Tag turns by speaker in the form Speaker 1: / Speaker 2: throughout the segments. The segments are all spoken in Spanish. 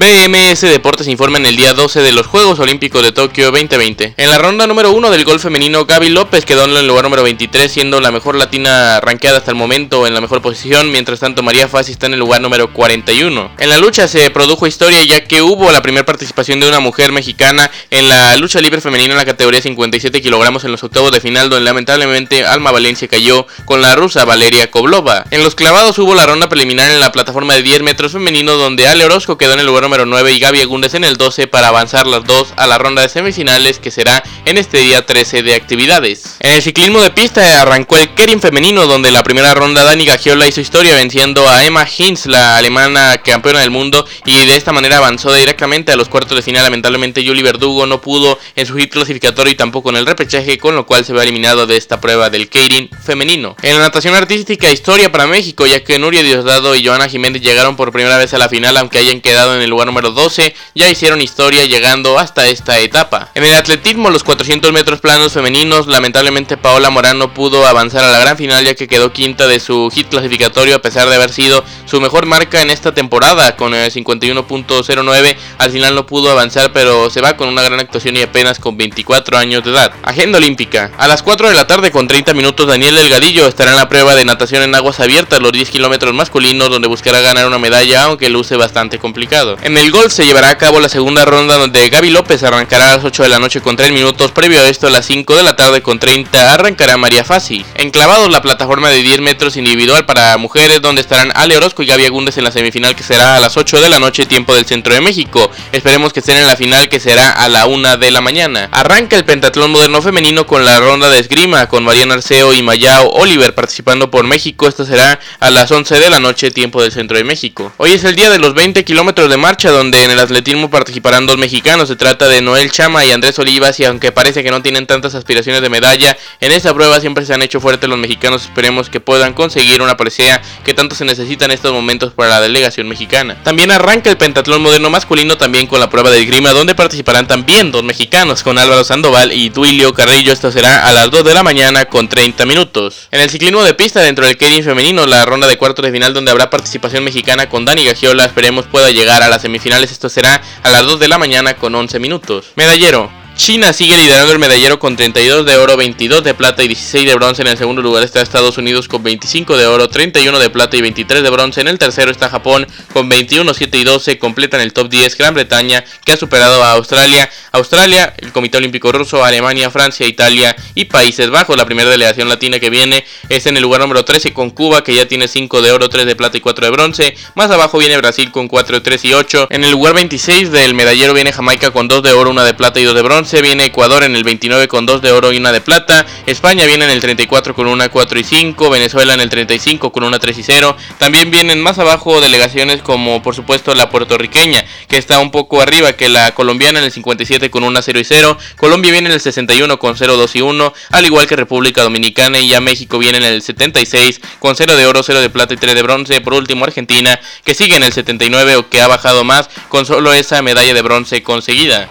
Speaker 1: BMS Deportes informa en el día 12 de los Juegos Olímpicos de Tokio 2020. En la ronda número 1 del golf femenino, Gaby López quedó en el lugar número 23, siendo la mejor latina ranqueada hasta el momento en la mejor posición, mientras tanto María Fassi está en el lugar número 41. En la lucha se produjo historia ya que hubo la primera participación de una mujer mexicana en la lucha libre femenina en la categoría 57 kilogramos en los octavos de final, donde lamentablemente Alma Valencia cayó con la rusa Valeria Koblova. En los clavados hubo la ronda preliminar en la plataforma de 10 metros femenino, donde Ale Orozco quedó en el lugar número 9 y Gaby Agúndez en el 12 para avanzar las dos a la ronda de semifinales que será en este día 13 de actividades. En el ciclismo de pista arrancó el Kerin femenino donde la primera ronda Dani Gagiola hizo historia venciendo a Emma Hinz, la alemana campeona del mundo y de esta manera avanzó directamente a los cuartos de final. Lamentablemente Julie Verdugo no pudo en su hit clasificatorio y tampoco en el repechaje con lo cual se ve eliminado de esta prueba del Kerin femenino. En la natación artística historia para México ya que Nuria Diosdado y Joana Jiménez llegaron por primera vez a la final aunque hayan quedado en el número 12, ya hicieron historia llegando hasta esta etapa. En el atletismo, los 400 metros planos femeninos, lamentablemente Paola Morán no pudo avanzar a la gran final ya que quedó quinta de su hit clasificatorio a pesar de haber sido su mejor marca en esta temporada con el 51.09. Al final no pudo avanzar pero se va con una gran actuación y apenas con 24 años de edad. Agenda olímpica. A las 4 de la tarde con 30 minutos Daniel Delgadillo estará en la prueba de natación en aguas abiertas los 10 kilómetros masculinos donde buscará ganar una medalla aunque luce bastante complicado. El golf se llevará a cabo la segunda ronda donde Gaby López arrancará a las 8 de la noche con 3 minutos. Previo a esto, a las 5 de la tarde con 30 arrancará María Fassi. Enclavados la plataforma de 10 metros individual para mujeres donde estarán Ale Orozco y Gaby Agúndez en la semifinal que será a las 8 de la noche tiempo del centro de México. Esperemos que estén en la final que será a la 1 de la mañana. Arranca el pentatlón moderno femenino con la ronda de esgrima con Mariana Arceo y Mayao Oliver participando por México. Esto será a las 11 de la noche tiempo del centro de México. Hoy es el día de los 20 kilómetros de marcha donde en el atletismo participarán dos mexicanos. Se trata de Noel Chama y Andrés Olivas y aunque parece que no tienen tantas aspiraciones de medalla, en esta prueba siempre se han hecho fuertes los mexicanos. Esperemos que puedan conseguir una presea que tanto se necesita en estos momentos para la delegación mexicana. También arranca el pentatlón moderno masculino también con la prueba de esgrima donde participarán también dos mexicanos con Álvaro Sandoval y Duilio Carrillo. Esto será a las 2 de la mañana con 30 minutos. En el ciclismo de pista dentro del Kering femenino, la ronda de cuartos de final donde habrá participación mexicana con Dani Gagiola. Esperemos pueda llegar a las semifinales. Esto será a las 2 de la mañana con 11 minutos. Medallero. China sigue liderando el medallero con 32 de oro, 22 de plata y 16 de bronce. En el segundo lugar está Estados Unidos con 25 de oro, 31 de plata y 23 de bronce. En el tercero está Japón con 21, 7 y 12. Completan el top 10 Gran Bretaña que ha superado a Australia. Australia, el Comité Olímpico Ruso, Alemania, Francia, Italia y Países Bajos. La primera delegación latina que viene es en el lugar número 13 con Cuba que ya tiene 5 de oro, 3 de plata y 4 de bronce. Más abajo viene Brasil con 4, 3 y 8. En el lugar 26 del medallero viene Jamaica con 2 de oro, 1 de plata y 2 de bronce viene Ecuador en el 29 con 2 de oro y 1 de plata, España viene en el 34 con una 4 y 5, Venezuela en el 35 con una 3 y 0, también vienen más abajo delegaciones como por supuesto la puertorriqueña, que está un poco arriba que la colombiana en el 57 con una 0 y 0, Colombia viene en el 61 con 0, 2 y 1, al igual que República Dominicana y ya México viene en el 76 con 0 de oro, 0 de plata y 3 de bronce, por último Argentina, que sigue en el 79 o que ha bajado más con solo esa medalla de bronce conseguida.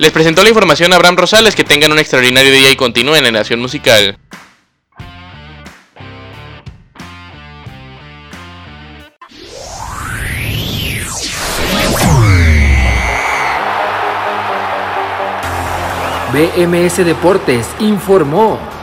Speaker 1: Les presentó la información a Abraham Rosales. Que tengan un extraordinario día y continúen en Nación Musical.
Speaker 2: BMS Deportes informó.